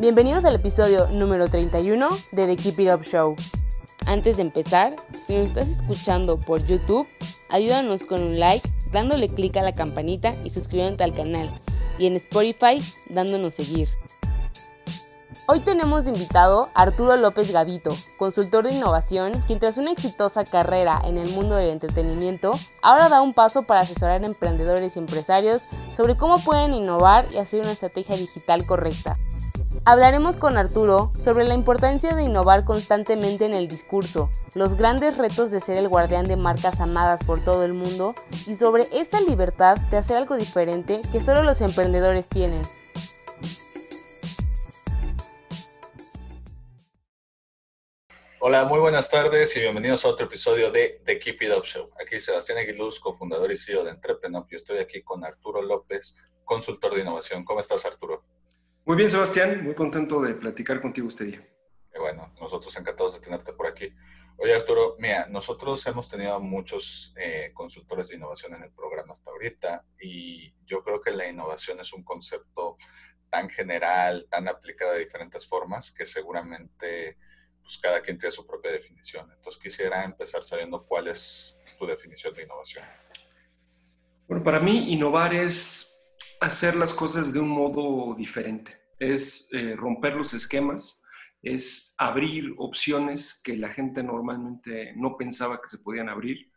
Bienvenidos al episodio número 31 de The Keep It Up Show. Antes de empezar, si nos estás escuchando por YouTube, ayúdanos con un like, dándole clic a la campanita y suscribiéndote al canal. Y en Spotify, dándonos seguir. Hoy tenemos de invitado a Arturo López Gavito, consultor de innovación, quien tras una exitosa carrera en el mundo del entretenimiento, ahora da un paso para asesorar a emprendedores y empresarios sobre cómo pueden innovar y hacer una estrategia digital correcta. Hablaremos con Arturo sobre la importancia de innovar constantemente en el discurso, los grandes retos de ser el guardián de marcas amadas por todo el mundo y sobre esa libertad de hacer algo diferente que solo los emprendedores tienen. Hola, muy buenas tardes y bienvenidos a otro episodio de The Keep It Up Show. Aquí Sebastián Aguiluz, cofundador y CEO de Entrepreneur, y estoy aquí con Arturo López, consultor de innovación. ¿Cómo estás, Arturo? Muy bien, Sebastián, muy contento de platicar contigo este día. bueno, nosotros encantados de tenerte por aquí. Oye, Arturo, mira, nosotros hemos tenido muchos eh, consultores de innovación en el programa hasta ahorita y yo creo que la innovación es un concepto tan general, tan aplicado de diferentes formas, que seguramente pues, cada quien tiene su propia definición. Entonces quisiera empezar sabiendo cuál es tu definición de innovación. Bueno, para mí innovar es hacer las cosas de un modo diferente es eh, romper los esquemas, es abrir opciones que la gente normalmente no pensaba que se podían abrir.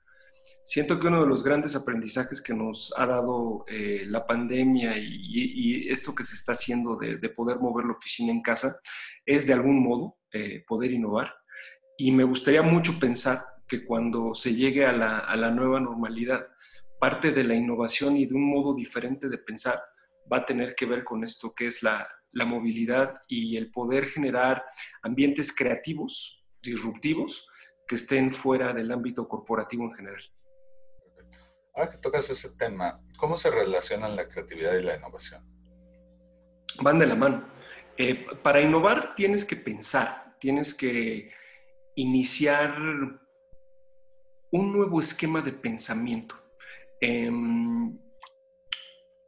Siento que uno de los grandes aprendizajes que nos ha dado eh, la pandemia y, esto que se está haciendo de, poder mover la oficina en casa es de algún modo eh, poder innovar. Y me gustaría mucho pensar que cuando se llegue a la, a la nueva normalidad, parte de la innovación y de un modo diferente de pensar va a tener que ver con esto que es la, la movilidad y el poder generar ambientes creativos, disruptivos, que estén fuera del ámbito corporativo en general. Ahora que tocas ese tema, ¿cómo se relacionan la creatividad y la innovación? Van de la mano. Eh, para innovar tienes que pensar, tienes que iniciar un nuevo esquema de pensamiento. Em,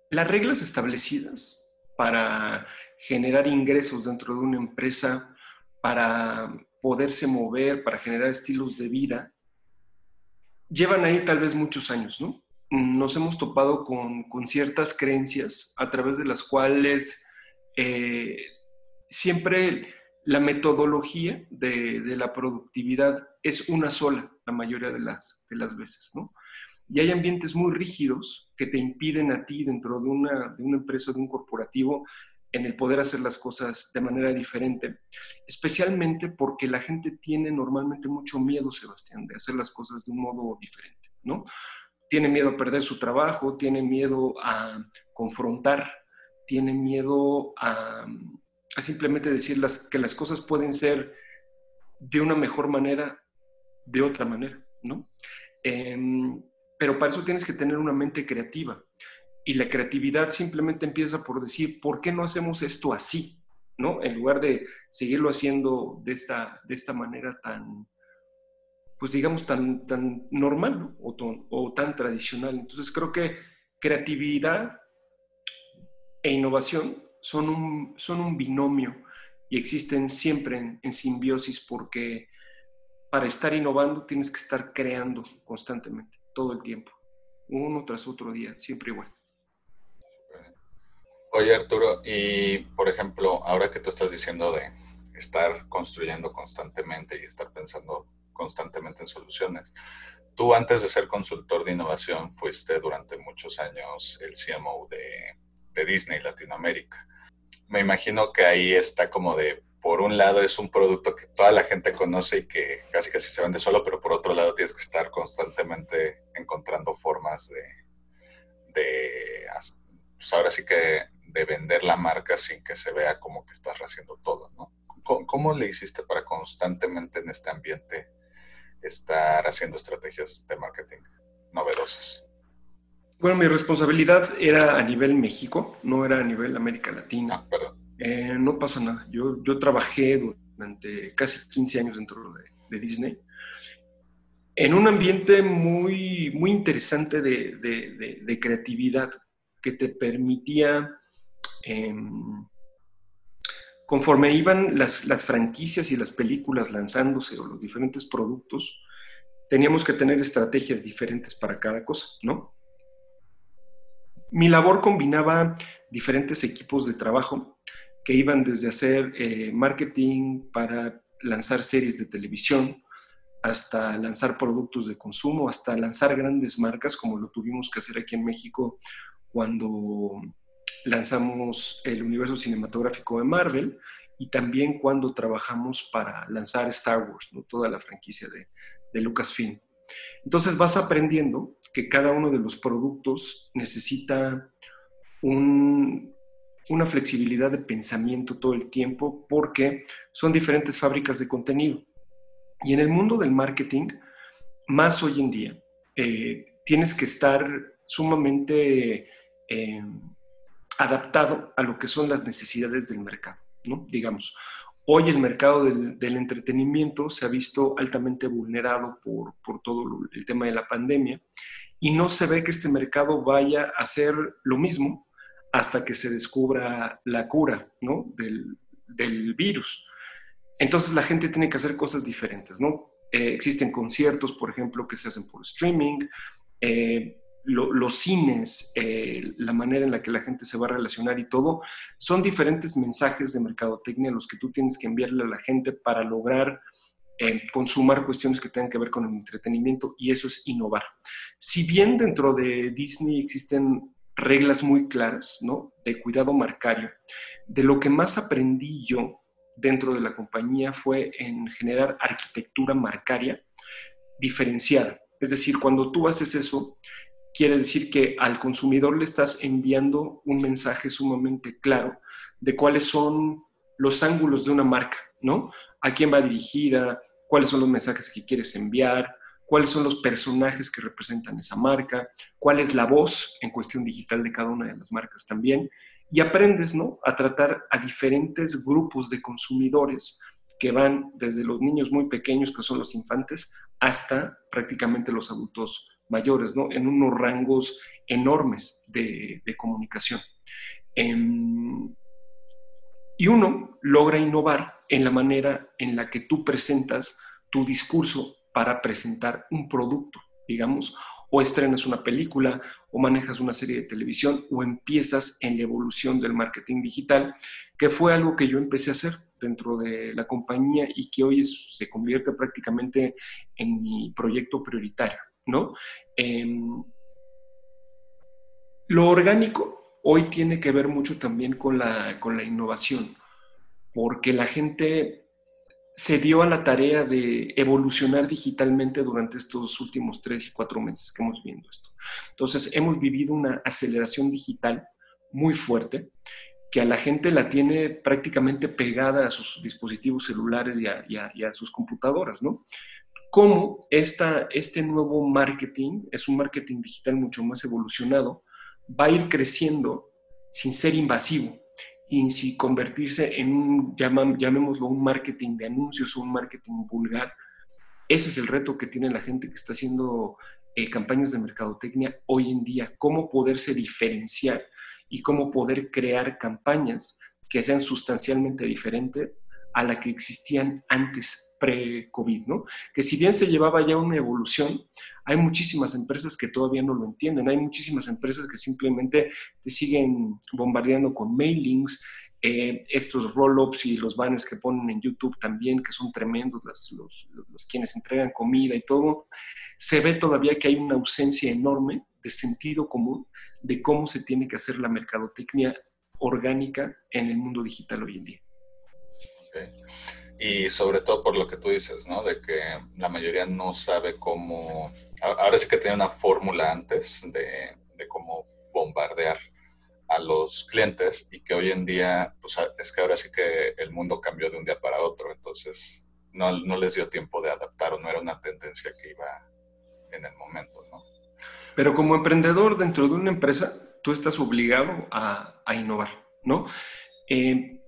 las reglas establecidas para generar ingresos dentro de una empresa, para poderse mover, para generar estilos de vida, llevan ahí tal vez muchos años, ¿no? Nos hemos topado con, ciertas creencias a través de las cuales eh, siempre la metodología de, la productividad es una sola la mayoría de las, de las veces, ¿no? Y hay ambientes muy rígidos que te impiden a ti dentro de una, de una empresa, de un corporativo, en el poder hacer las cosas de manera diferente, especialmente porque la gente tiene normalmente mucho miedo, Sebastián, de hacer las cosas de un modo diferente, ¿no? Tiene miedo a perder su trabajo, tiene miedo a confrontar, tiene miedo a, simplemente decir las, que las cosas pueden ser de una mejor manera, de otra manera, ¿no? Em, pero para eso tienes que tener una mente creativa. Y la creatividad simplemente empieza por decir, ¿por qué no hacemos esto así? ¿No? En lugar de seguirlo haciendo de esta, de esta manera tan, pues digamos, tan, tan normal o, o tan tradicional. Entonces creo que creatividad e innovación son un, son un binomio y existen siempre en, en, simbiosis porque para estar innovando tienes que estar creando constantemente, todo el tiempo, uno tras otro día, siempre igual. Oye, Arturo, y por ejemplo, ahora que tú estás diciendo de estar construyendo constantemente y estar pensando constantemente en soluciones, tú antes de ser consultor de innovación fuiste durante muchos años el CMO de, de Disney Latinoamérica. Me imagino que ahí está como de, por un lado es un producto que toda la gente conoce y que casi casi se vende solo, pero por otro lado tienes que estar constantemente encontrando formas de, de pues ahora sí que de vender la marca sin que se vea como que estás haciendo todo, ¿no? ¿Cómo, le hiciste para constantemente en este ambiente estar haciendo estrategias de marketing novedosas? Bueno, mi responsabilidad era a nivel México, no era a nivel América Latina. Ah, perdón. Eh, no pasa nada. Yo, yo trabajé durante casi 15 años dentro de, de Disney en un ambiente muy, muy interesante de, de, de creatividad que te permitía em, conforme iban las, franquicias y las películas lanzándose o los diferentes productos, teníamos que tener estrategias diferentes para cada cosa, ¿no? Mi labor combinaba diferentes equipos de trabajo que iban desde hacer eh, marketing para lanzar series de televisión, hasta lanzar productos de consumo, hasta lanzar grandes marcas, como lo tuvimos que hacer aquí en México cuando lanzamos el universo cinematográfico de Marvel y también cuando trabajamos para lanzar Star Wars, ¿no? toda la franquicia de, de Lucasfilm. Entonces vas aprendiendo que cada uno de los productos necesita una flexibilidad de pensamiento todo el tiempo porque son diferentes fábricas de contenido. Y en el mundo del marketing, más hoy en día, eh, tienes que estar sumamente eh, adaptado a lo que son las necesidades del mercado, ¿no? Digamos, hoy el mercado del, entretenimiento se ha visto altamente vulnerado por, todo el tema de la pandemia y no se ve que este mercado vaya a hacer lo mismo hasta que se descubra la cura, ¿no? Del, virus. Entonces la gente tiene que hacer cosas diferentes, ¿no? Eh, existen conciertos, por ejemplo, que se hacen por streaming, eh, los cines, eh, la manera en la que la gente se va a relacionar y todo, son diferentes mensajes de mercadotecnia los que tú tienes que enviarle a la gente para lograr eh, consumar cuestiones que tengan que ver con el entretenimiento y eso es innovar. Si bien dentro de Disney existen reglas muy claras, ¿no? De cuidado marcario, de lo que más aprendí yo dentro de la compañía fue en generar arquitectura marcaria diferenciada. Es decir, cuando tú haces eso, quiere decir que al consumidor le estás enviando un mensaje sumamente claro de cuáles son los ángulos de una marca, ¿no? A quién va dirigida, cuáles son los mensajes que quieres enviar, cuáles son los personajes que representan esa marca, cuál es la voz en cuestión digital de cada una de las marcas también. Y aprendes, ¿no? A tratar a diferentes grupos de consumidores que van desde los niños muy pequeños, que son los infantes, hasta prácticamente los adultos mayores, ¿no? En unos rangos enormes de, comunicación. Em, y uno logra innovar en la manera en la que tú presentas tu discurso para presentar un producto, digamos, o estrenas una película, o manejas una serie de televisión, o empiezas en la evolución del marketing digital, que fue algo que yo empecé a hacer dentro de la compañía y que hoy se convierte prácticamente en mi proyecto prioritario. ¿No? Em, lo orgánico hoy tiene que ver mucho también con la, con la innovación, porque la gente se dio a la tarea de evolucionar digitalmente durante estos últimos tres y cuatro meses que hemos vivido esto. Entonces, hemos vivido una aceleración digital muy fuerte que a la gente la tiene prácticamente pegada a sus dispositivos celulares y a, y a sus computadoras, ¿no? Cómo esta, este nuevo marketing, es un marketing digital mucho más evolucionado, va a ir creciendo sin ser invasivo y sin convertirse en un, llamémoslo, un marketing de anuncios o un marketing vulgar. Ese es el reto que tiene la gente que está haciendo eh, campañas de mercadotecnia hoy en día, cómo poderse diferenciar y cómo poder crear campañas que sean sustancialmente diferentes a la que existían antes pre-COVID, ¿no? Que si bien se llevaba ya una evolución, hay muchísimas empresas que todavía no lo entienden, hay muchísimas empresas que simplemente te siguen bombardeando con mailings, eh, estos roll-ups y los banners que ponen en YouTube también, que son tremendos, los, los, quienes entregan comida y todo, se ve todavía que hay una ausencia enorme de sentido común de cómo se tiene que hacer la mercadotecnia orgánica en el mundo digital hoy en día. Y sobre todo por lo que tú dices, ¿no? De que la mayoría no sabe cómo... Ahora sí que tiene una fórmula antes de, cómo bombardear a los clientes y que hoy en día, pues es que ahora sí que el mundo cambió de un día para otro, entonces no, no les dio tiempo de adaptar o no era una tendencia que iba en el momento, ¿no? Pero como emprendedor dentro de una empresa, tú estás obligado a, a innovar, ¿no? Eh,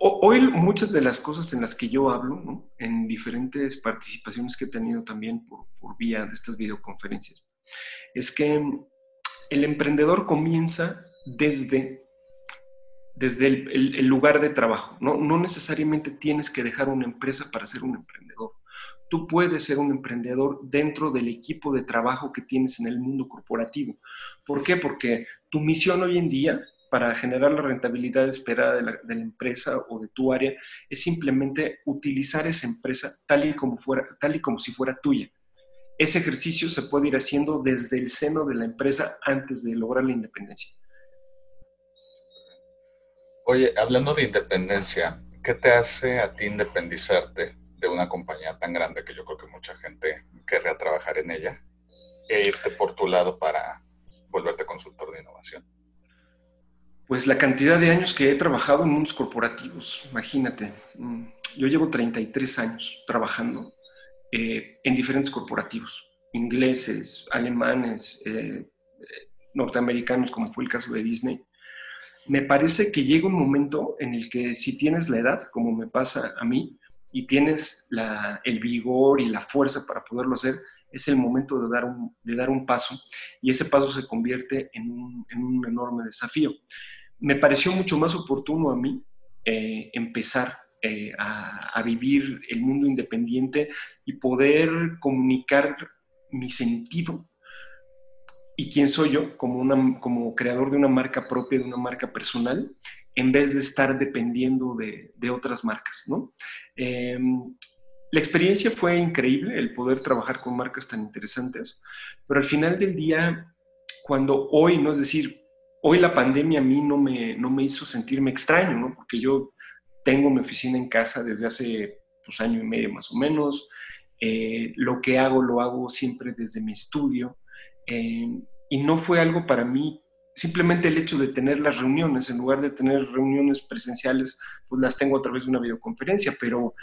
hoy muchas de las cosas en las que yo hablo, en diferentes participaciones que he tenido también por, por vía de estas videoconferencias, es que el emprendedor comienza desde, desde el, lugar de trabajo. ¿no? no necesariamente tienes que dejar una empresa para ser un emprendedor. Tú puedes ser un emprendedor dentro del equipo de trabajo que tienes en el mundo corporativo. ¿Por qué? Porque tu misión hoy en día para generar la rentabilidad esperada de la, empresa o de tu área es simplemente utilizar esa empresa tal y como fuera, tal y como si fuera tuya ese ejercicio se puede ir haciendo desde el seno de la empresa antes de lograr la independencia. Oye, hablando de independencia, ¿qué te hace a ti independizarte de una compañía tan grande que yo creo que mucha gente querría trabajar en ella e irte por tu lado para volverte consultor de innovación? Pues la cantidad de años que he trabajado en mundos corporativos, imagínate. Mm, yo llevo 33 años trabajando eh, en diferentes corporativos, ingleses, alemanes, eh, norteamericanos, como fue el caso de Disney. Me parece que llega un momento en el que si tienes la edad, como me pasa a mí, y tienes el vigor y la fuerza para poderlo hacer, es el momento de dar un, de dar un paso y ese paso se convierte en un, en un enorme desafío. Me pareció mucho más oportuno a mí eh, empezar eh, a, vivir el mundo independiente y poder comunicar mi sentido y quién soy yo como, una, como creador de una marca propia, de una marca personal, en vez de estar dependiendo de, de otras marcas, ¿no? Em, la experiencia fue increíble, el poder trabajar con marcas tan interesantes, pero al final del día, cuando hoy, ¿no? Es decir, hoy la pandemia a mí no me, no me hizo sentirme extraño, ¿no? Porque yo tengo mi oficina en casa desde hace pues, año y medio más o menos. Eh, lo que hago lo hago siempre desde mi estudio. Eh, y no fue algo para mí, simplemente el hecho de tener las reuniones, en lugar de tener reuniones presenciales, pues las tengo a través de una videoconferencia, pero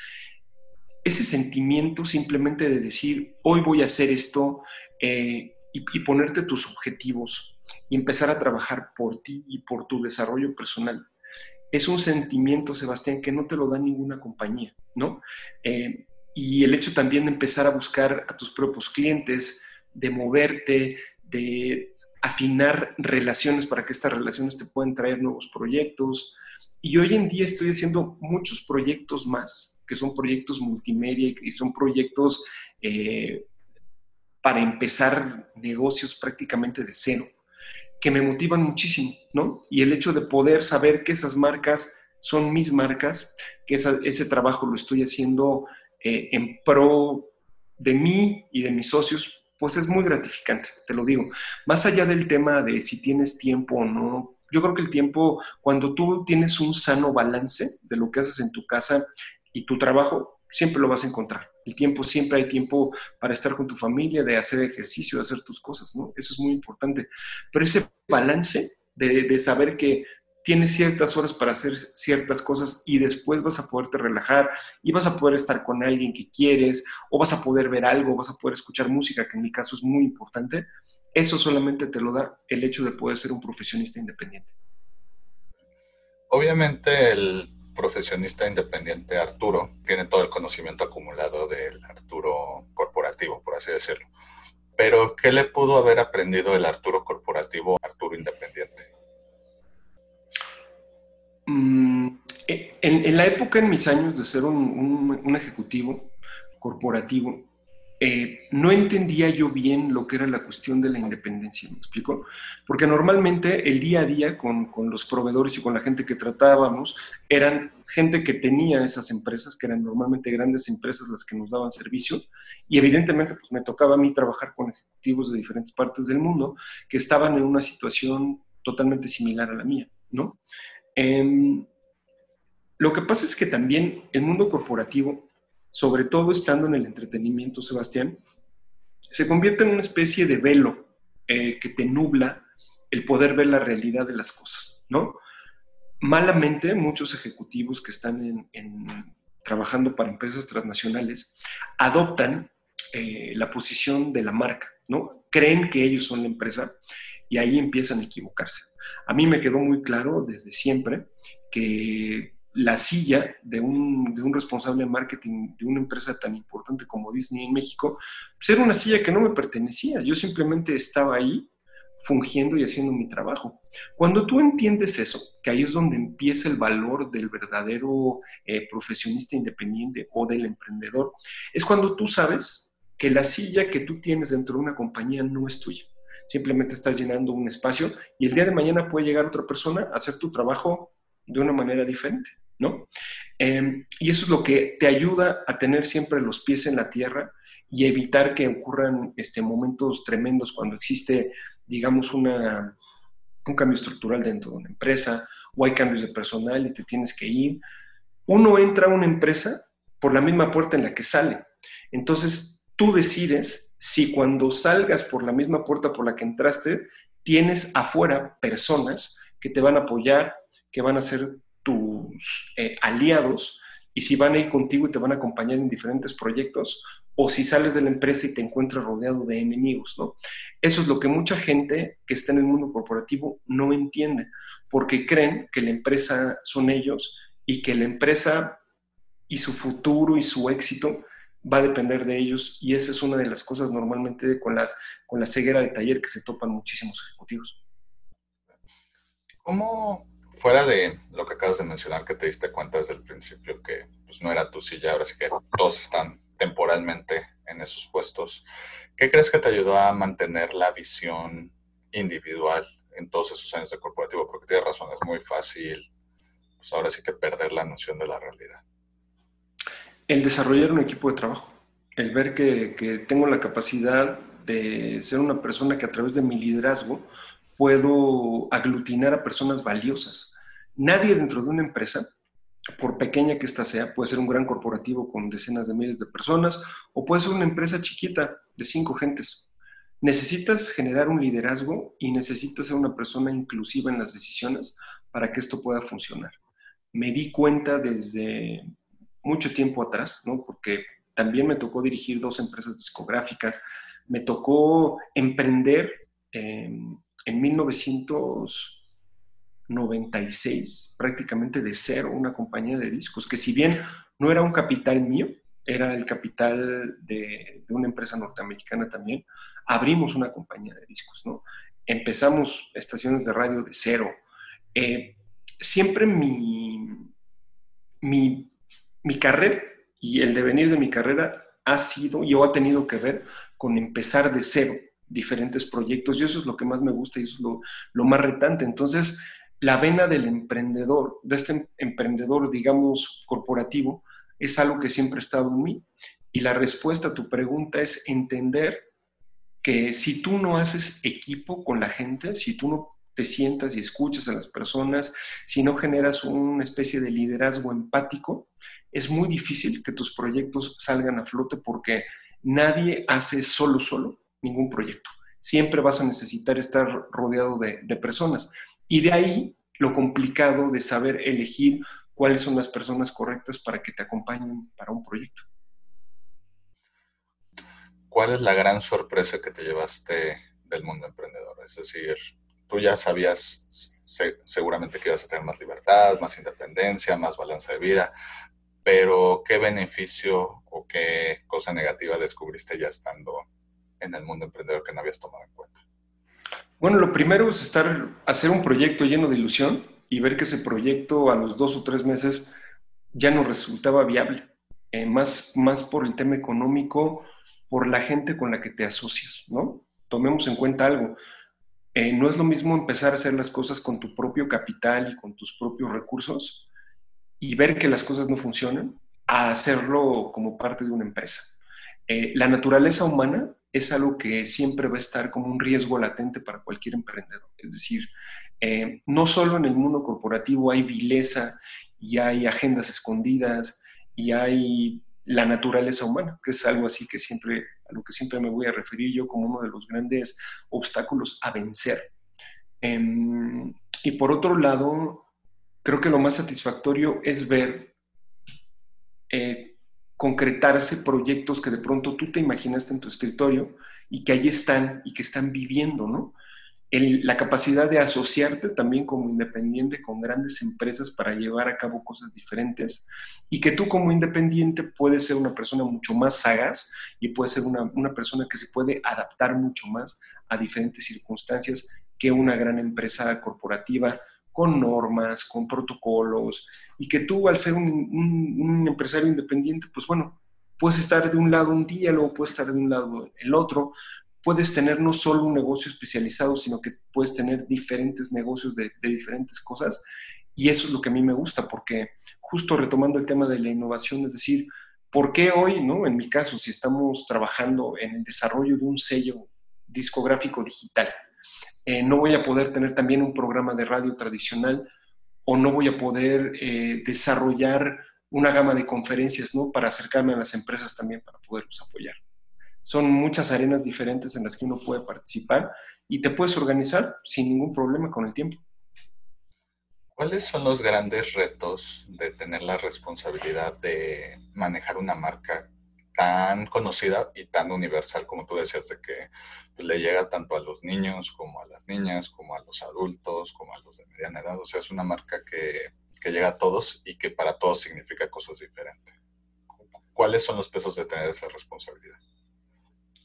ese sentimiento simplemente de decir, hoy voy a hacer esto eh, y, y ponerte tus objetivos y empezar a trabajar por ti y por tu desarrollo personal, es un sentimiento, Sebastián, que no te lo da ninguna compañía, ¿no? Eh, y el hecho también de empezar a buscar a tus propios clientes, de moverte, de afinar relaciones para que estas relaciones te puedan traer nuevos proyectos. Y hoy en día estoy haciendo muchos proyectos más, que son proyectos multimedia y son proyectos eh, para empezar negocios prácticamente de cero que me motivan muchísimo, ¿no? Y el hecho de poder saber que esas marcas son mis marcas, que ese trabajo lo estoy haciendo eh, en pro de mí y de mis socios, pues es muy gratificante, te lo digo. Más allá del tema de si tienes tiempo o no, yo creo que el tiempo, cuando tú tienes un sano balance de lo que haces en tu casa y tu trabajo, siempre lo vas a encontrar. El tiempo, siempre hay tiempo para estar con tu familia, de hacer ejercicio, de hacer tus cosas, ¿no? Eso es muy importante. Pero ese balance de, saber que tienes ciertas horas para hacer ciertas cosas y después vas a poderte relajar y vas a poder estar con alguien que quieres o vas a poder ver algo, vas a poder escuchar música, que en mi caso es muy importante, eso solamente te lo da el hecho de poder ser un profesionista independiente. Obviamente el profesionista independiente Arturo tiene todo el conocimiento acumulado del Arturo corporativo, por así decirlo. Pero, ¿qué le pudo haber aprendido el Arturo corporativo Arturo independiente? Mm, en, la época, en mis años de ser un ejecutivo corporativo, eh, no entendía yo bien lo que era la cuestión de la independencia, ¿me explico? Porque normalmente el día a día con, los proveedores y con la gente que tratábamos eran gente que tenía esas empresas, que eran normalmente grandes empresas las que nos daban servicio, y evidentemente pues me tocaba a mí trabajar con ejecutivos de diferentes partes del mundo que estaban en una situación totalmente similar a la mía, ¿no? Em, lo que pasa es que también el mundo corporativo sobre todo estando en el entretenimiento, Sebastián, se convierte en una especie de velo eh, que te nubla el poder ver la realidad de las cosas, ¿no? Malamente, muchos ejecutivos que están trabajando para empresas transnacionales adoptan eh, la posición de la marca, ¿no? Creen que ellos son la empresa y ahí empiezan a equivocarse. A mí me quedó muy claro desde siempre que la silla de un, de un, responsable de marketing de una empresa tan importante como Disney en México, pues era una silla que no me pertenecía. Yo simplemente estaba ahí fungiendo y haciendo mi trabajo. Cuando tú entiendes eso, que ahí es donde empieza el valor del verdadero eh, profesionista independiente o del emprendedor, es cuando tú sabes que la silla que tú tienes dentro de una compañía no es tuya. Simplemente estás llenando un espacio y el día de mañana puede llegar otra persona a hacer tu trabajo de una manera diferente. ¿No? Em, y eso es lo que te ayuda a tener siempre los pies en la tierra y evitar que ocurran este, momentos tremendos cuando existe, digamos, una, un cambio estructural dentro de una empresa o hay cambios de personal y te tienes que ir. Uno entra a una empresa por la misma puerta en la que sale. Entonces, tú decides si cuando salgas por la misma puerta por la que entraste, tienes afuera personas que te van a apoyar, que van a ser eh, aliados y si van a ir contigo y te van a acompañar en diferentes proyectos o si sales de la empresa y te encuentras rodeado de enemigos, ¿no? Eso es lo que mucha gente que está en el mundo corporativo no entiende, porque creen que la empresa son ellos y que la empresa y su futuro y su éxito va a depender de ellos y esa es una de las cosas normalmente con, las, con la ceguera de taller que se topan muchísimos ejecutivos. ¿Cómo, fuera de lo que acabas de mencionar, que te diste cuenta desde el principio que pues, no era tu silla, ahora sí que todos están temporalmente en esos puestos, ¿qué crees que te ayudó a mantener la visión individual en todos esos años de corporativo? Porque tienes razón, es muy fácil, pues ahora sí que perder la noción de la realidad. El desarrollar un equipo de trabajo, el ver que, que tengo la capacidad de ser una persona que a través de mi liderazgo puedo aglutinar a personas valiosas. Nadie dentro de una empresa, por pequeña que ésta sea, puede ser un gran corporativo con decenas de miles de personas o puede ser una empresa chiquita de cinco gentes. Necesitas generar un liderazgo y necesitas ser una persona inclusiva en las decisiones para que esto pueda funcionar. Me di cuenta desde mucho tiempo atrás, ¿no? porque también me tocó dirigir dos empresas discográficas, me tocó emprender en 1996, prácticamente de cero, una compañía de discos, que si bien no era un capital mío, era el capital de, una empresa norteamericana también, abrimos una compañía de discos, ¿no? Empezamos estaciones de radio de cero. Eh, siempre mi, mi, mi carrera y el devenir de mi carrera ha sido y ha tenido que ver con empezar de cero, diferentes proyectos y eso es lo que más me gusta y eso es lo, más retante. Entonces, la vena del emprendedor, de este emprendedor, digamos, corporativo, es algo que siempre ha estado en mí. Y la respuesta a tu pregunta es entender que si tú no haces equipo con la gente, si tú no te sientas y escuchas a las personas, si no generas una especie de liderazgo empático, es muy difícil que tus proyectos salgan a flote porque nadie hace solo, solo ningún proyecto. Siempre vas a necesitar estar rodeado de, personas. Y de ahí lo complicado de saber elegir cuáles son las personas correctas para que te acompañen para un proyecto. ¿Cuál es la gran sorpresa que te llevaste del mundo emprendedor? Es decir, tú ya sabías seguramente que ibas a tener más libertad, más independencia, más balance de vida, pero ¿qué beneficio o qué cosa negativa descubriste ya estando en el mundo emprendedor que no habías tomado en cuenta? Bueno, lo primero es estar, hacer un proyecto lleno de ilusión y ver que ese proyecto a los dos o tres meses ya no resultaba viable, eh, más, más por el tema económico, por la gente con la que te asocias, ¿no? Tomemos en cuenta algo. Eh, no es lo mismo empezar a hacer las cosas con tu propio capital y con tus propios recursos y ver que las cosas no funcionan a hacerlo como parte de una empresa. Eh, la naturaleza humana es algo que siempre va a estar como un riesgo latente para cualquier emprendedor. Es decir, eh, no solo en el mundo corporativo hay vileza y hay agendas escondidas y hay la naturaleza humana, que es algo así que siempre, a lo que siempre me voy a referir yo como uno de los grandes obstáculos a vencer. Em, y por otro lado, creo que lo más satisfactorio es ver eh, concretarse proyectos que de pronto tú te imaginaste en tu escritorio y que ahí están y que están viviendo, ¿no? la capacidad de asociarte también como independiente con grandes empresas para llevar a cabo cosas diferentes y que tú como independiente puedes ser una persona mucho más sagaz y puedes ser una, una persona que se puede adaptar mucho más a diferentes circunstancias que una gran empresa corporativa con normas, con protocolos, y que tú al ser un, un, empresario independiente, pues bueno, puedes estar de un lado un día, luego puedes estar de un lado el otro, puedes tener no solo un negocio especializado, sino que puedes tener diferentes negocios de, diferentes cosas. Y eso es lo que a mí me gusta, porque justo retomando el tema de la innovación, es decir, ¿por qué hoy, no? En mi caso, si estamos trabajando en el desarrollo de un sello discográfico digital, eh, no voy a poder tener también un programa de radio tradicional o no voy a poder eh, desarrollar una gama de conferencias, ¿no? Para acercarme a las empresas también para poderlos apoyar son muchas arenas diferentes en las que uno puede participar y te puedes organizar sin ningún problema con el tiempo. ¿Cuáles son los grandes retos de tener la responsabilidad de manejar una marca tan conocida y tan universal como tú decías, de que pues, le llega tanto a los niños como a las niñas, como a los adultos, como a los de mediana edad? O sea, es una marca que, que llega a todos y que para todos significa cosas diferentes. ¿Cuáles son los pesos de tener esa responsabilidad?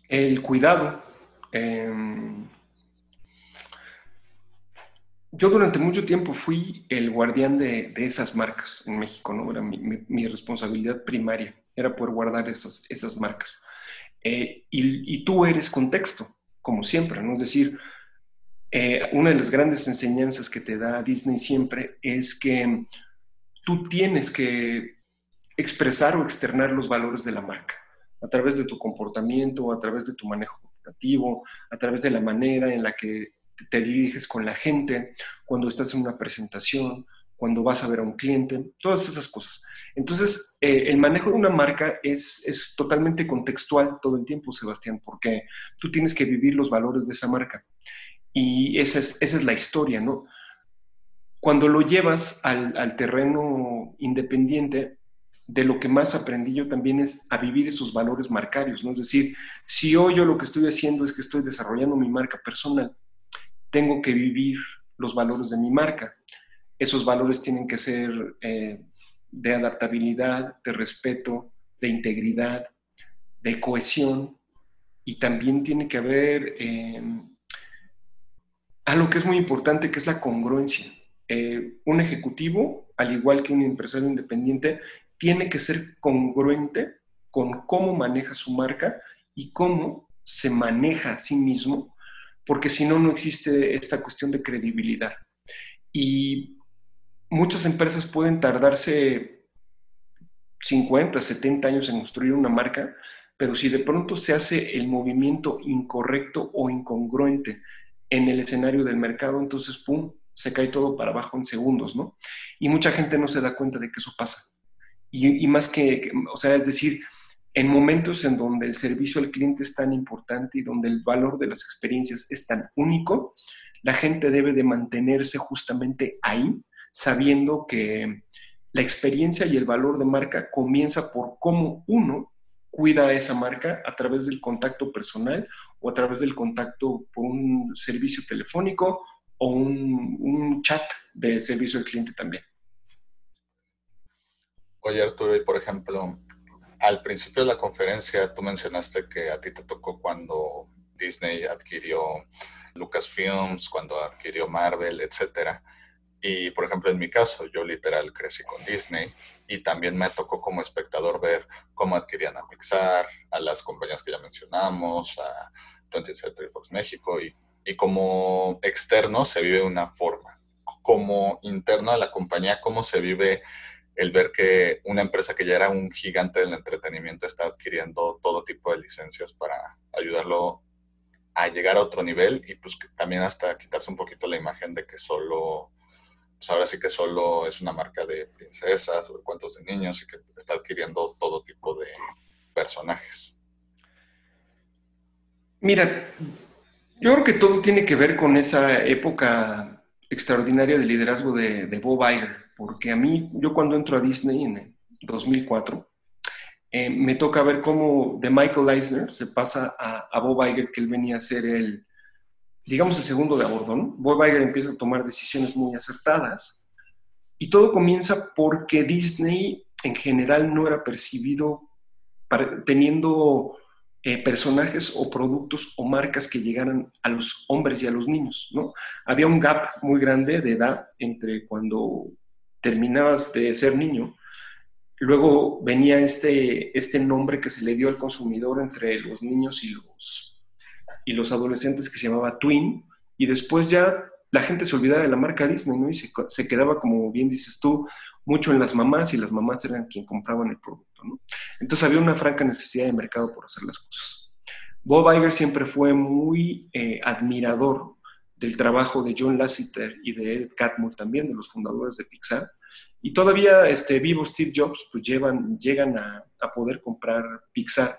El cuidado. Em, yo durante mucho tiempo fui el guardián de, esas marcas en México, ¿no? Era mi, responsabilidad primaria, era poder guardar esas, esas marcas. Eh, y, tú eres contexto, como siempre, ¿no? Es decir, eh, una de las grandes enseñanzas que te da Disney siempre es que tú tienes que expresar o externar los valores de la marca a través de tu comportamiento, a través de tu manejo corporativo, a través de la manera en la que te diriges con la gente, cuando estás en una presentación, cuando vas a ver a un cliente, todas esas cosas. Entonces, eh, el manejo de una marca es, es totalmente contextual todo el tiempo, Sebastián, porque tú tienes que vivir los valores de esa marca. Y esa es, esa es la historia, ¿no? Cuando lo llevas al, al terreno independiente, de lo que más aprendí yo también es a vivir esos valores marcarios, ¿no? Es decir, si hoy yo lo que estoy haciendo es que estoy desarrollando mi marca personal, tengo que vivir los valores de mi marca. Esos valores tienen que ser eh, de adaptabilidad, de respeto, de integridad, de cohesión y también tiene que haber eh, algo que es muy importante, que es la congruencia. Eh, un ejecutivo, al igual que un empresario independiente, tiene que ser congruente con cómo maneja su marca y cómo se maneja a sí mismo, porque si no, no existe esta cuestión de credibilidad. Y muchas empresas pueden tardarse 50, 70 años en construir una marca, pero si de pronto se hace el movimiento incorrecto o incongruente en el escenario del mercado, entonces, ¡pum!, se cae todo para abajo en segundos, ¿no? Y mucha gente no se da cuenta de que eso pasa. Y, más que, o sea, es decir, en momentos en donde el servicio al cliente es tan importante y donde el valor de las experiencias es tan único, la gente debe de mantenerse justamente ahí, sabiendo que la experiencia y el valor de marca comienza por cómo uno cuida a esa marca a través del contacto personal o a través del contacto por un servicio telefónico o un, un chat de servicio al cliente también. Oye, Arturo, y por ejemplo, al principio de la conferencia tú mencionaste que a ti te tocó cuando Disney adquirió Lucasfilms, cuando adquirió Marvel, etcétera. Y por ejemplo, en mi caso, yo literal crecí con Disney y también me tocó como espectador ver cómo adquirían a Pixar, a las compañías que ya mencionamos, a 20th Century Fox México y, y como externo se vive una forma. Como interno a la compañía, cómo se vive el ver que una empresa que ya era un gigante del entretenimiento está adquiriendo todo tipo de licencias para ayudarlo a llegar a otro nivel y pues también hasta quitarse un poquito la imagen de que solo, pues ahora sí que solo es una marca de princesas o de cuentos de niños y que está adquiriendo todo tipo de personajes. Mira, Yo creo que todo tiene que ver con esa época extraordinaria de liderazgo de, Bob Iger, porque a mí, yo cuando entro a Disney en 2004, eh, me toca ver cómo de Michael Eisner se pasa a, Bob Iger, que él venía a ser el, digamos, el segundo de a bordo. Bob Iger empieza a tomar decisiones muy acertadas y todo comienza porque Disney en general no era percibido teniendo eh, personajes o productos o marcas que llegaran a los hombres y a los niños, ¿no? Había un gap muy grande de edad entre cuando terminabas de ser niño, luego venía este, este nombre que se le dio al consumidor entre los niños y los, y los adolescentes que se llamaba Twin, y después ya la gente se olvidaba de la marca Disney, ¿no? Y se, se, quedaba, como bien dices tú, mucho en las mamás y las mamás eran quien compraban el producto, ¿no? Entonces había una franca necesidad de mercado por hacer las cosas. Bob Iger siempre fue muy eh, admirador del trabajo de John Lasseter y de Ed Catmull también, de los fundadores de Pixar. Y todavía este, vivo Steve Jobs, pues llevan, llegan a, a poder comprar Pixar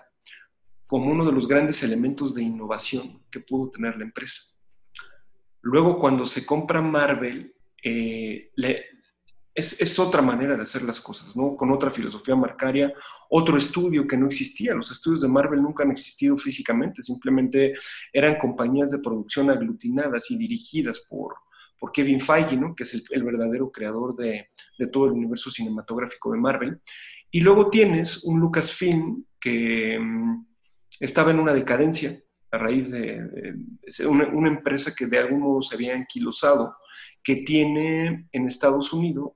como uno de los grandes elementos de innovación que pudo tener la empresa. Luego, cuando se compra Marvel, eh, es, otra manera de hacer las cosas, ¿no? Con otra filosofía marcaria, otro estudio que no existía. Los estudios de Marvel nunca han existido físicamente, simplemente eran compañías de producción aglutinadas y dirigidas por, por Kevin Feige, ¿no? Que es el, verdadero creador de, de, todo el universo cinematográfico de Marvel. Y luego tienes un Lucasfilm que mm, estaba en una decadencia, a raíz de, una, empresa que de algún modo se había anquilosado, que tiene en Estados Unidos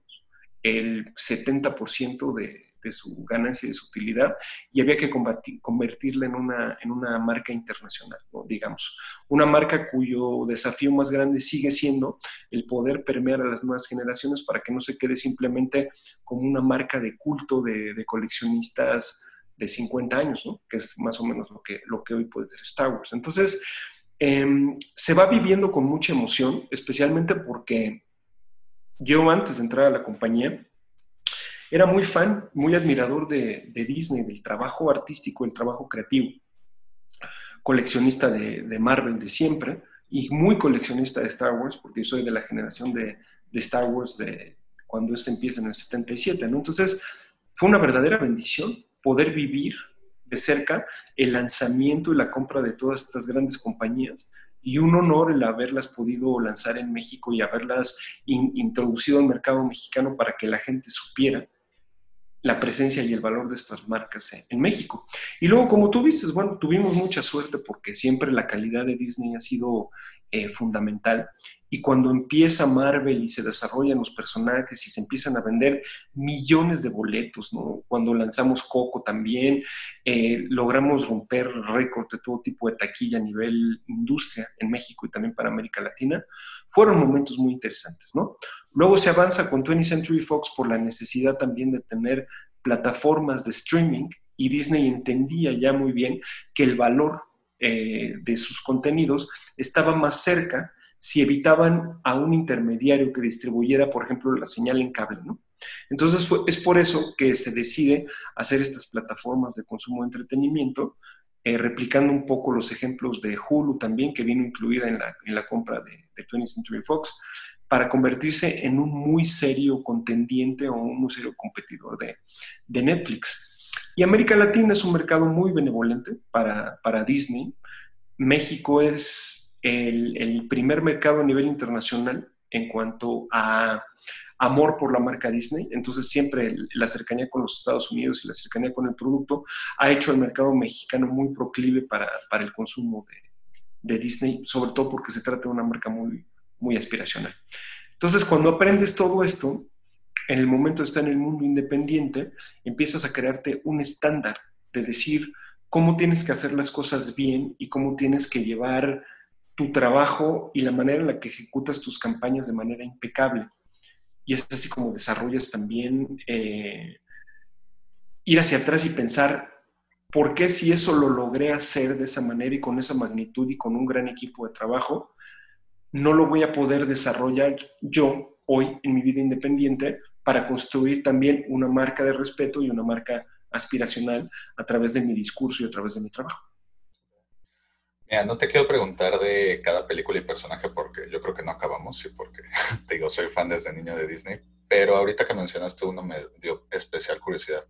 el 70% de, de, su ganancia y de su utilidad y había que convertirla en una, en una marca internacional, digamos. Una marca cuyo desafío más grande sigue siendo el poder permear a las nuevas generaciones para que no se quede simplemente como una marca de culto de, de coleccionistas de 50 años, ¿no? que es más o menos lo que, lo que hoy puede ser Star Wars. Entonces, em, se va viviendo con mucha emoción, especialmente porque yo antes de entrar a la compañía era muy fan, muy admirador de, Disney, del trabajo artístico, del trabajo creativo, coleccionista de, Marvel de siempre y muy coleccionista de Star Wars, porque soy de la generación de, de Star Wars de cuando esto empieza en el 77, ¿no? Entonces, fue una verdadera bendición poder vivir de cerca el lanzamiento y la compra de todas estas grandes compañías. Y un honor el haberlas podido lanzar en México y haberlas introducido al mercado mexicano para que la gente supiera la presencia y el valor de estas marcas en México. Y luego, como tú dices, bueno, tuvimos mucha suerte porque siempre la calidad de Disney ha sido eh, fundamental. Y cuando empieza Marvel y se desarrollan los personajes y se empiezan a vender millones de boletos, ¿no? Cuando lanzamos Coco también, eh, logramos romper récords de todo tipo de taquilla a nivel industria en México y también para América Latina, fueron momentos muy interesantes, ¿no? Luego se avanza con 20th Century Fox por la necesidad también de tener plataformas de streaming y Disney entendía ya muy bien que el valor eh, de sus contenidos estaba más cerca si evitaban a un intermediario que distribuyera, por ejemplo, la señal en cable, ¿no? Entonces es por eso que se decide hacer estas plataformas de consumo de entretenimiento, eh, replicando un poco los ejemplos de Hulu también, que vino incluida en la, compra de, de 20th Century Fox, para convertirse en un muy serio contendiente o un muy serio competidor de, de Netflix. Y América Latina es un mercado muy benevolente para, para Disney. México es el, el, primer mercado a nivel internacional en cuanto a amor por la marca Disney. Entonces siempre la cercanía con los Estados Unidos y la cercanía con el producto ha hecho al mercado mexicano muy proclive para, para el consumo de, de, Disney, sobre todo porque se trata de una marca muy, muy aspiracional. Entonces cuando aprendes todo esto, en el momento de estar en el mundo independiente, empiezas a crearte un estándar de decir cómo tienes que hacer las cosas bien y cómo tienes que llevar tu trabajo y la manera en la que ejecutas tus campañas de manera impecable. Y es así como desarrollas también eh, ir hacia atrás y pensar, ¿por qué si eso lo logré hacer de esa manera y con esa magnitud y con un gran equipo de trabajo, no lo voy a poder desarrollar yo hoy en mi vida independiente para construir también una marca de respeto y una marca aspiracional a través de mi discurso y a través de mi trabajo. Mira, no te quiero preguntar de cada película y personaje porque yo creo que no acabamos y porque te digo, soy fan desde niño de Disney, pero ahorita que mencionaste uno me dio especial curiosidad.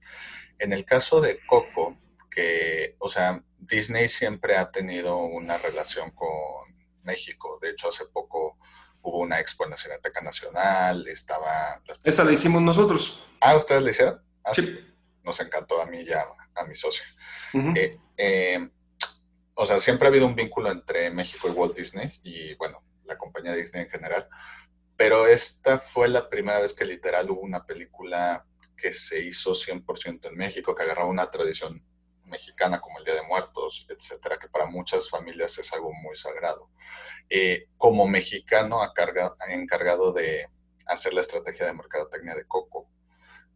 En el caso de Coco, que, o sea, Disney siempre ha tenido una relación con México. De hecho, hace poco hubo una expo en la Cineteca Nacional, estaba... Esa la hicimos nosotros. Ah, ¿ustedes la hicieron? Ah, sí. Nos encantó a mí y a, mi socio. Eh, eh, o sea, siempre ha habido un vínculo entre México y Walt Disney y, bueno, la compañía Disney en general. Pero esta fue la primera vez que literal hubo una película que se hizo 100% en México, que agarraba una tradición mexicana como el Día de Muertos, etcétera, que para muchas familias es algo muy sagrado. Eh, como mexicano encargado de hacer la estrategia de mercadotecnia de Coco,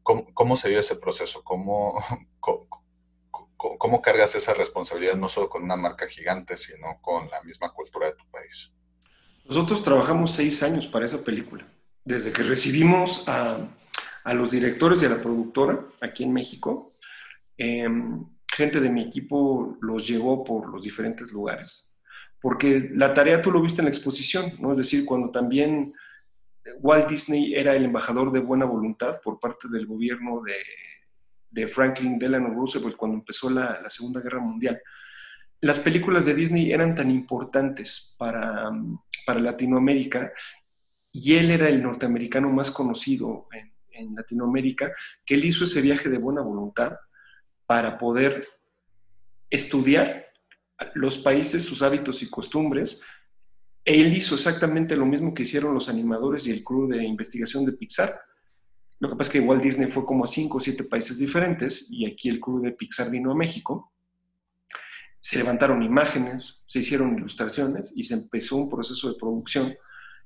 ¿cómo, se dio ese proceso? ¿Cómo, cómo, cargas esa responsabilidad no solo con una marca gigante, sino con la misma cultura de tu país? Nosotros trabajamos seis años para esa película. Desde que recibimos a, a los directores y a la productora aquí en México, eh, gente de mi equipo los llevó por los diferentes lugares. Porque la tarea tú lo viste en la exposición, ¿no? Es decir, cuando también Walt Disney era el embajador de buena voluntad por parte del gobierno de, de Franklin Delano Roosevelt cuando empezó la, la, Segunda Guerra Mundial. Las películas de Disney eran tan importantes para, para Latinoamérica y él era el norteamericano más conocido en, en Latinoamérica, que él hizo ese viaje de buena voluntad para poder estudiar los países, sus hábitos y costumbres. Él hizo exactamente lo mismo que hicieron los animadores y el crew de investigación de Pixar. Lo que pasa es que Walt Disney fue como a cinco o siete países diferentes y aquí el crew de Pixar vino a México. Se levantaron imágenes, se hicieron ilustraciones y se empezó un proceso de producción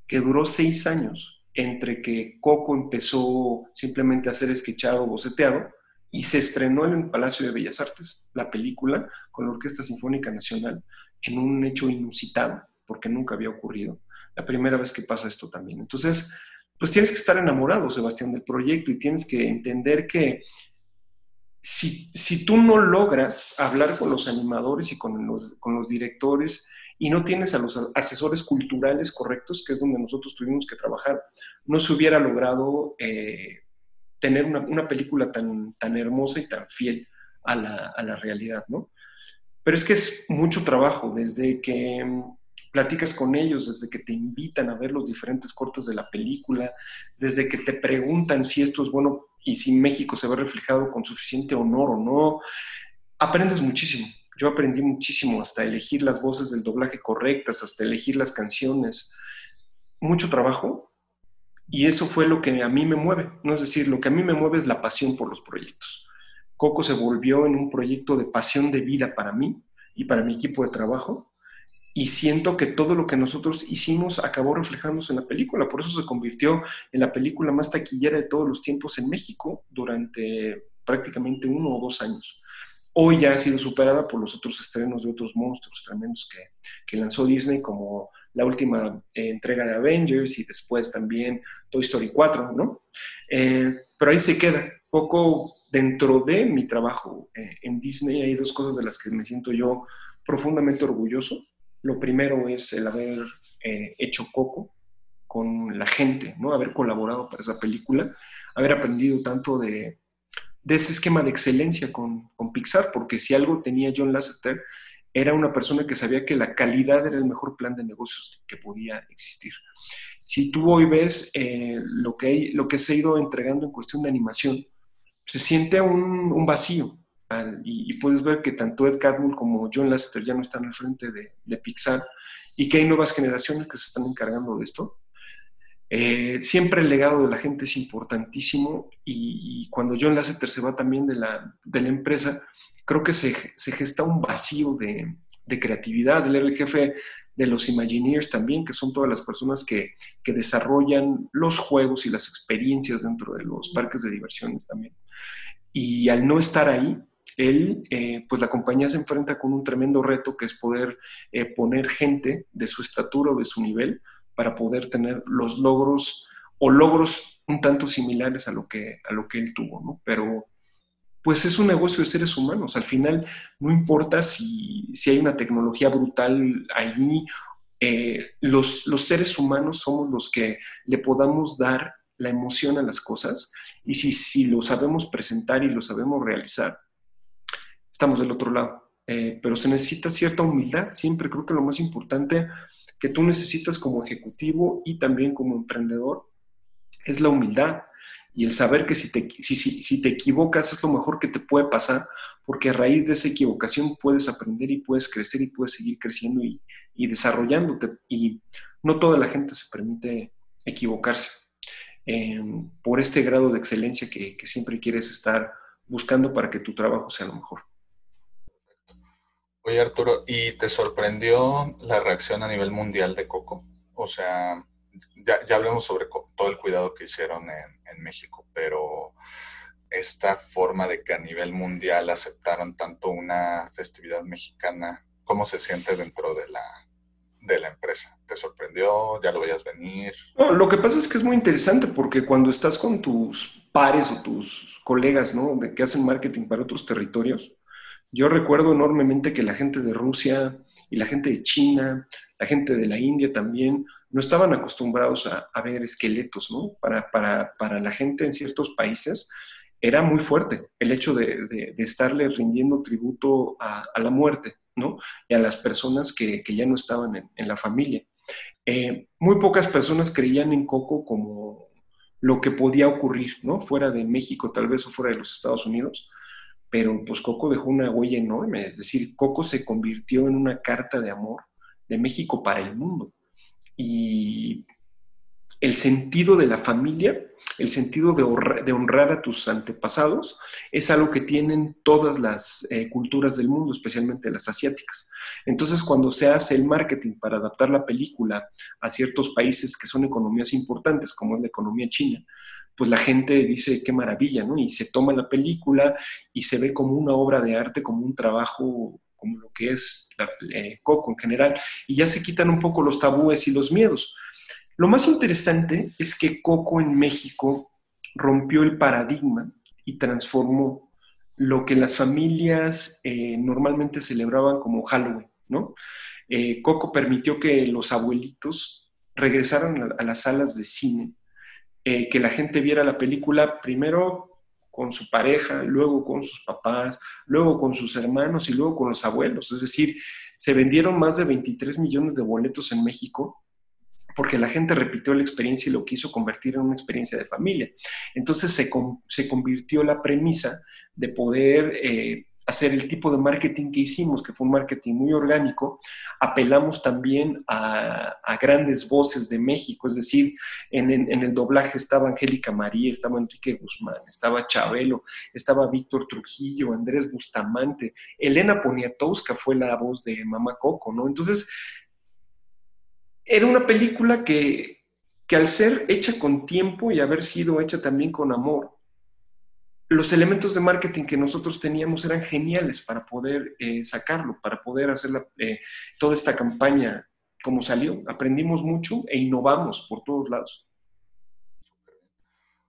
que duró seis años entre que Coco empezó simplemente a ser sketchado, boceteado, y se estrenó en el Palacio de Bellas Artes la película con la Orquesta Sinfónica Nacional en un hecho inusitado, porque nunca había ocurrido. La primera vez que pasa esto también. Entonces, pues tienes que estar enamorado, Sebastián, del proyecto y tienes que entender que si, si tú no logras hablar con los animadores y con los, con los directores y no tienes a los asesores culturales correctos, que es donde nosotros tuvimos que trabajar, no se hubiera logrado eh, tener una, película tan, tan hermosa y tan fiel a la, a la realidad, ¿no? Pero es que es mucho trabajo, desde que mm, platicas con ellos, desde que te invitan a ver los diferentes cortes de la película, desde que te preguntan si esto es bueno y si México se ve reflejado con suficiente honor o no, aprendes muchísimo. Yo aprendí muchísimo hasta elegir las voces del doblaje correctas, hasta elegir las canciones. Mucho trabajo, y eso fue lo que a mí me mueve, ¿no? Es decir, lo que a mí me mueve es la pasión por los proyectos. Coco se volvió en un proyecto de pasión de vida para mí y para mi equipo de trabajo. Y siento que todo lo que nosotros hicimos acabó reflejándose en la película. Por eso se convirtió en la película más taquillera de todos los tiempos en México durante prácticamente uno o dos años. Hoy ya ha sido superada por los otros estrenos de otros monstruos tremendos que, que lanzó Disney, como la última eh, entrega de Avengers y después también Toy Story 4, ¿no? Eh, pero ahí se queda. Poco dentro de mi trabajo eh, en Disney hay dos cosas de las que me siento yo profundamente orgulloso. Lo primero es el haber hecho Coco con la gente, ¿no? Haber colaborado para esa película, haber aprendido tanto de, ese esquema de excelencia con, con, Pixar, porque si algo tenía John Lasseter era una persona que sabía que la calidad era el mejor plan de negocios que podía existir. Si tú hoy ves eh, lo, que lo que se ha ido entregando en cuestión de animación, se siente un, vacío. y, puedes ver que tanto Ed Catmull como John Lasseter ya no están al frente de, Pixar y que hay nuevas generaciones que se están encargando de esto. Eh, siempre el legado de la gente es importantísimo y, cuando John Lasseter se va también de la, de la empresa, creo que se, gesta un vacío de, creatividad. Él era el jefe de los Imagineers también, que son todas las personas que, desarrollan los juegos y las experiencias dentro de los parques de diversiones también. Y al no estar ahí, él, eh, pues la compañía se enfrenta con un tremendo reto que es poder eh, poner gente de su estatura o de su nivel para poder tener los logros o logros un tanto similares a lo que, a lo que él tuvo, ¿no? Pero pues es un negocio de seres humanos. Al final, no importa si, hay una tecnología brutal ahí, eh, los, los seres humanos somos los que le podamos dar la emoción a las cosas y si, si lo sabemos presentar y lo sabemos realizar, estamos del otro lado. Eh, pero se necesita cierta humildad, siempre creo que lo más importante que tú necesitas como ejecutivo y también como emprendedor es la humildad y el saber que si te, si, si, te equivocas es lo mejor que te puede pasar, porque a raíz de esa equivocación puedes aprender y puedes crecer y puedes seguir creciendo y, y desarrollándote. Y no toda la gente se permite equivocarse eh, por este grado de excelencia que, que siempre quieres estar buscando para que tu trabajo sea lo mejor. Oye Arturo, ¿y te sorprendió la reacción a nivel mundial de Coco? O sea, ya, ya hablamos sobre todo el cuidado que hicieron en, México, pero esta forma de que a nivel mundial aceptaron tanto una festividad mexicana, ¿cómo se siente dentro de la, de la empresa? ¿Te sorprendió? ¿Ya lo veías venir? lo que pasa es que es muy interesante porque cuando estás con tus pares o tus colegas, ¿no? De que hacen marketing para otros territorios, yo recuerdo enormemente que la gente de Rusia y la gente de China, la gente de la India también, no estaban acostumbrados a, ver esqueletos, ¿no? Para, para, la gente en ciertos países era muy fuerte el hecho de, estarle rindiendo tributo a, la muerte, ¿no? Y a las personas que, ya no estaban en, la familia. Eh, muy pocas personas creían en Coco como lo que podía ocurrir, ¿no? Fuera de México tal vez o fuera de los Estados Unidos pero pues Coco dejó una huella enorme, es decir, Coco se convirtió en una carta de amor de México para el mundo. Y el sentido de la familia, el sentido de, honrar, a tus antepasados, es algo que tienen todas las eh, culturas del mundo, especialmente las asiáticas. Entonces, cuando se hace el marketing para adaptar la película a ciertos países que son economías importantes, como es la economía china, pues la gente dice qué maravilla, ¿no? Y se toma la película y se ve como una obra de arte, como un trabajo, como lo que es eh, Coco en general, y ya se quitan un poco los tabúes y los miedos. Lo más interesante es que Coco en México rompió el paradigma y transformó lo que las familias eh, normalmente celebraban como Halloween, ¿no? Eh, Coco permitió que los abuelitos regresaran a las salas de cine eh, que la gente viera la película primero con su pareja, luego con sus papás, luego con sus hermanos y luego con los abuelos. Es decir, se vendieron más de 23 millones de boletos en México porque la gente repitió la experiencia y lo quiso convertir en una experiencia de familia. Entonces se, se convirtió la premisa de poder eh, hacer el tipo de marketing que hicimos, que fue un marketing muy orgánico, apelamos también a, grandes voces de México, es decir, en, el doblaje estaba Angélica María, estaba Enrique Guzmán, estaba Chabelo, estaba Víctor Trujillo, Andrés Bustamante, Elena Poniatowska fue la voz de Mamá Coco, ¿no? Entonces, era una película que, que al ser hecha con tiempo y haber sido hecha también con amor, los elementos de marketing que nosotros teníamos eran geniales para poder eh, sacarlo, para poder hacer eh, toda esta campaña como salió. Aprendimos mucho e innovamos por todos lados.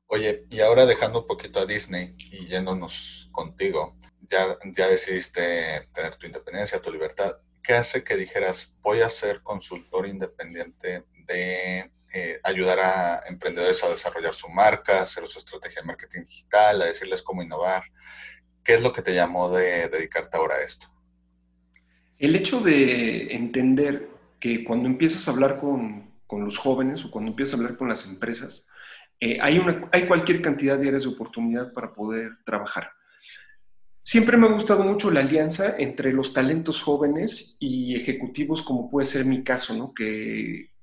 Oye, y ahora dejando un poquito a Disney y yéndonos contigo, ya, ya decidiste tener tu independencia, tu libertad. ¿Qué hace que dijeras, voy a ser consultor independiente de eh, ayudar a emprendedores a desarrollar su marca, hacer su estrategia de marketing digital, a decirles cómo innovar. ¿Qué es lo que te llamó de dedicarte ahora a esto? El hecho de entender que cuando empiezas a hablar con, los jóvenes o cuando empiezas a hablar con las empresas, eh, hay, una, hay cualquier cantidad de áreas de oportunidad para poder trabajar. Siempre me ha gustado mucho la alianza entre los talentos jóvenes y ejecutivos, como puede ser mi caso, ¿no? que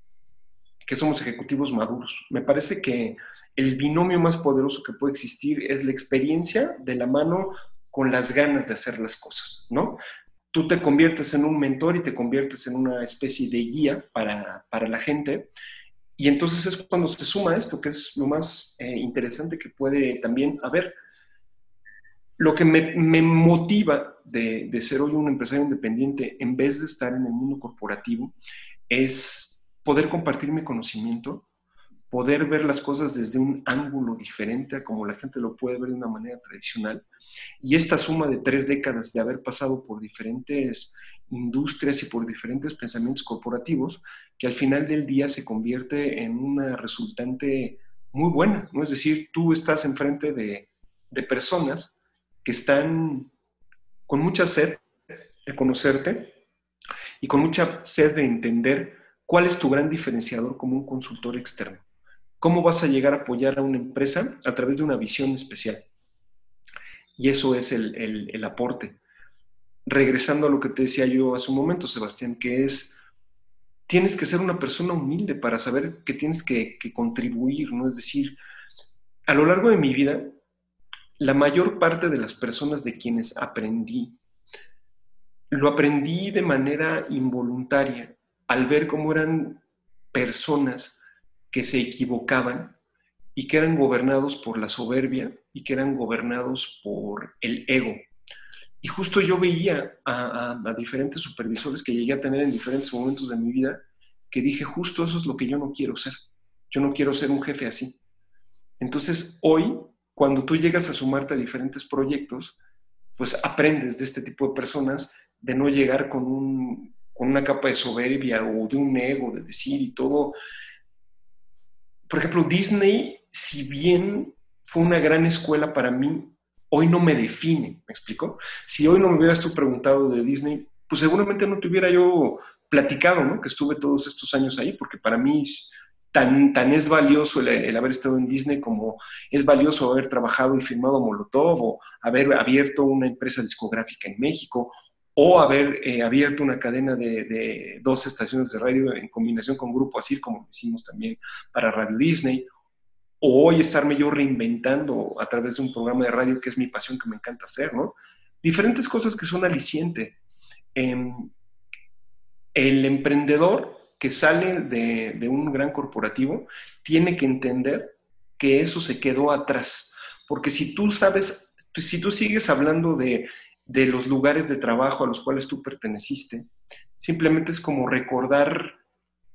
que somos ejecutivos maduros. Me parece que el binomio más poderoso que puede existir es la experiencia de la mano con las ganas de hacer las cosas, ¿no? Tú te conviertes en un mentor y te conviertes en una especie de guía para, la gente. Y entonces es cuando se suma esto, que es lo más eh, interesante que puede también haber. Lo que me, motiva de, de ser hoy un empresario independiente en vez de estar en el mundo corporativo es poder compartir mi conocimiento, poder ver las cosas desde un ángulo diferente a como la gente lo puede ver de una manera tradicional. Y esta suma de tres décadas de haber pasado por diferentes industrias y por diferentes pensamientos corporativos, que al final del día se convierte en una resultante muy buena, ¿no? Es decir, tú estás enfrente de, de personas que están con mucha sed de conocerte y con mucha sed de entender cuál es tu gran diferenciador como un consultor externo. ¿Cómo vas a llegar a apoyar a una empresa a través de una visión especial? Y eso es el, el, aporte. Regresando a lo que te decía yo hace un momento, Sebastián, que es, tienes que ser una persona humilde para saber que tienes que, que contribuir, ¿no? Es decir, a lo largo de mi vida, la mayor parte de las personas de quienes aprendí, lo aprendí de manera involuntaria al ver cómo eran personas que se equivocaban y que eran gobernados por la soberbia y que eran gobernados por el ego. Y justo yo veía a, diferentes supervisores que llegué a tener en diferentes momentos de mi vida que dije, justo eso es lo que yo no quiero ser. Yo no quiero ser un jefe así. Entonces, hoy cuando tú llegas a sumarte a diferentes proyectos, pues aprendes de este tipo de personas, de no llegar con, un, con una capa de soberbia o de un ego, de decir y todo. Por ejemplo, Disney, si bien fue una gran escuela para mí, hoy no me define, ¿me explico? Si hoy no me hubieras tú preguntado de Disney, pues seguramente no te hubiera yo platicado, ¿no? Que estuve todos estos años ahí, porque para mí tan, tan es valioso el, haber estado en Disney como es valioso haber trabajado y firmado Molotov o haber abierto una empresa discográfica en México o haber eh, abierto una cadena de, dos estaciones de radio en combinación con Grupo Asir, como hicimos también para Radio Disney, o hoy estarme yo reinventando a través de un programa de radio que es mi pasión, que me encanta hacer, ¿no? Diferentes cosas que son aliciente. Em, el emprendedor que sale de, un gran corporativo tiene que entender que eso se quedó atrás. Porque si tú sabes, si tú sigues hablando de, de los lugares de trabajo a los cuales tú perteneciste, simplemente es como recordar,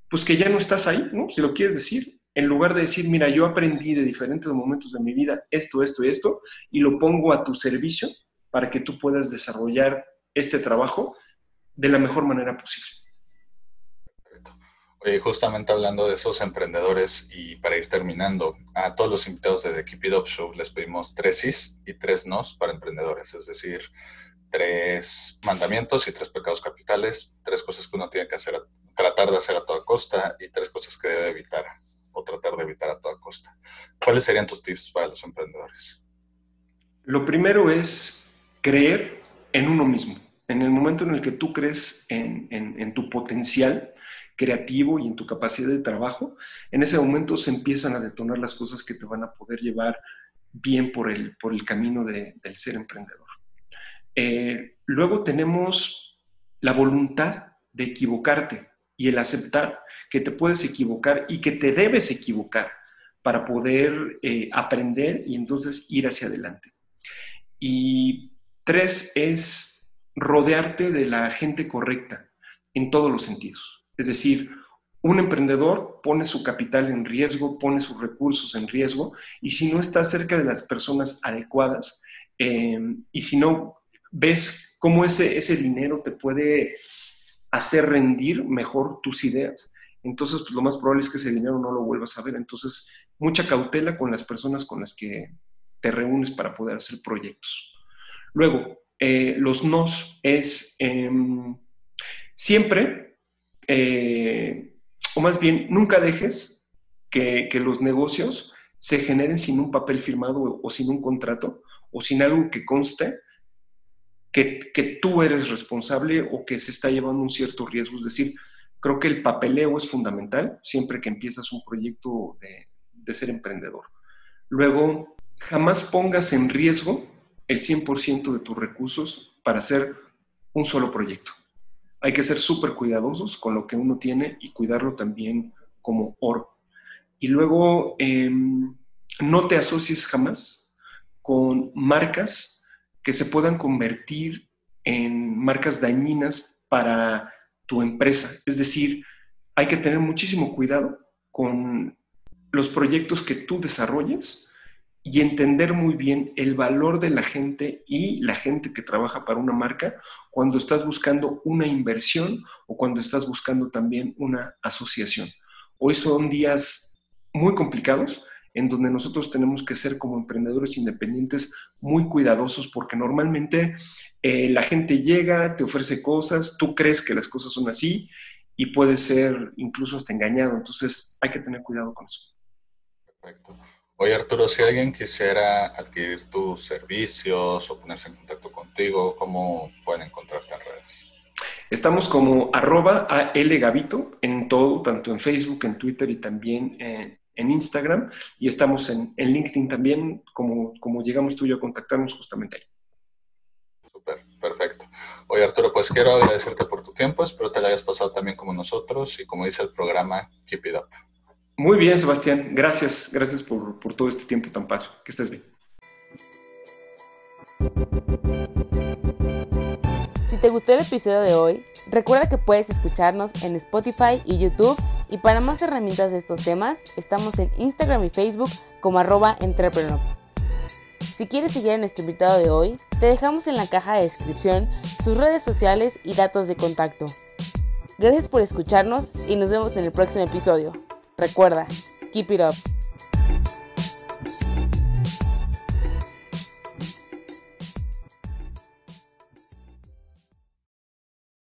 pues que ya no estás ahí, ¿no? Si lo quieres decir, en lugar de decir, mira, yo aprendí de diferentes momentos de mi vida esto, esto y esto, y lo pongo a tu servicio para que tú puedas desarrollar este trabajo de la mejor manera posible. Oye, justamente hablando de esos emprendedores y para ir terminando, a todos los invitados de The Keep It Up Show les pedimos tres sís y tres nos para emprendedores, es decir, tres mandamientos y tres pecados capitales, tres cosas que uno tiene que hacer, tratar de hacer a toda costa y tres cosas que debe evitar o tratar de evitar a toda costa. ¿Cuáles serían tus tips para los emprendedores? Lo primero es creer en uno mismo. En el momento en el que tú crees en, en tu potencial, creativo y en tu capacidad de trabajo, en ese momento se empiezan a detonar las cosas que te van a poder llevar bien por el, por el camino del ser emprendedor. Eh, luego tenemos la voluntad de equivocarte y el aceptar que te puedes equivocar y que te debes equivocar para poder eh, aprender y entonces ir hacia adelante. Y tres es rodearte de la gente correcta en todos los sentidos. Es decir, un emprendedor pone su capital en riesgo, pone sus recursos en riesgo, y si no estás cerca de las personas adecuadas, em, y si no ves cómo ese, ese dinero te puede hacer rendir mejor tus ideas, entonces pues, lo más probable es que ese dinero no lo vuelvas a ver. Entonces, mucha cautela con las personas con las que te reúnes para poder hacer proyectos. Luego, eh, los nos es em, siempre eh, o más bien, nunca dejes que, los negocios se generen sin un papel firmado o, sin un contrato o sin algo que conste que, tú eres responsable o que se está llevando un cierto riesgo. Es decir, creo que el papeleo es fundamental siempre que empiezas un proyecto de, de ser emprendedor. Luego, jamás pongas en riesgo el 100% de tus recursos para hacer un solo proyecto hay que ser súper cuidadosos con lo que uno tiene y cuidarlo también como oro. Y luego, em, no te asocies jamás con marcas que se puedan convertir en marcas dañinas para tu empresa. Es decir, hay que tener muchísimo cuidado con los proyectos que tú desarrolles y entender muy bien el valor de la gente y la gente que trabaja para una marca cuando estás buscando una inversión o cuando estás buscando también una asociación. Hoy son días muy complicados en donde nosotros tenemos que ser como emprendedores independientes muy cuidadosos porque normalmente eh, la gente llega, te ofrece cosas, tú crees que las cosas son así y puede ser incluso hasta engañado. Entonces hay que tener cuidado con eso. Perfecto. Oye Arturo, si alguien quisiera adquirir tus servicios o ponerse en contacto contigo, ¿cómo pueden encontrarte en redes? Estamos como arroba Gavito en todo, tanto en Facebook, en Twitter y también en, Instagram. Y estamos en, LinkedIn también, como, como llegamos tú y yo a contactarnos justamente ahí. Súper, perfecto. Oye Arturo, pues quiero agradecerte por tu tiempo, espero te lo hayas pasado también como nosotros y como dice el programa, keep it up. Muy bien, Sebastián. Gracias. Gracias por, todo este tiempo tan padre. Que estés bien. Si te gustó el episodio de hoy, recuerda que puedes escucharnos en Spotify y YouTube y para más herramientas de estos temas, estamos en Instagram y Facebook como arroba entrepreneur. Si quieres seguir a nuestro invitado de hoy, te dejamos en la caja de descripción sus redes sociales y datos de contacto. Gracias por escucharnos y nos vemos en el próximo episodio. Recuerda, keep it up.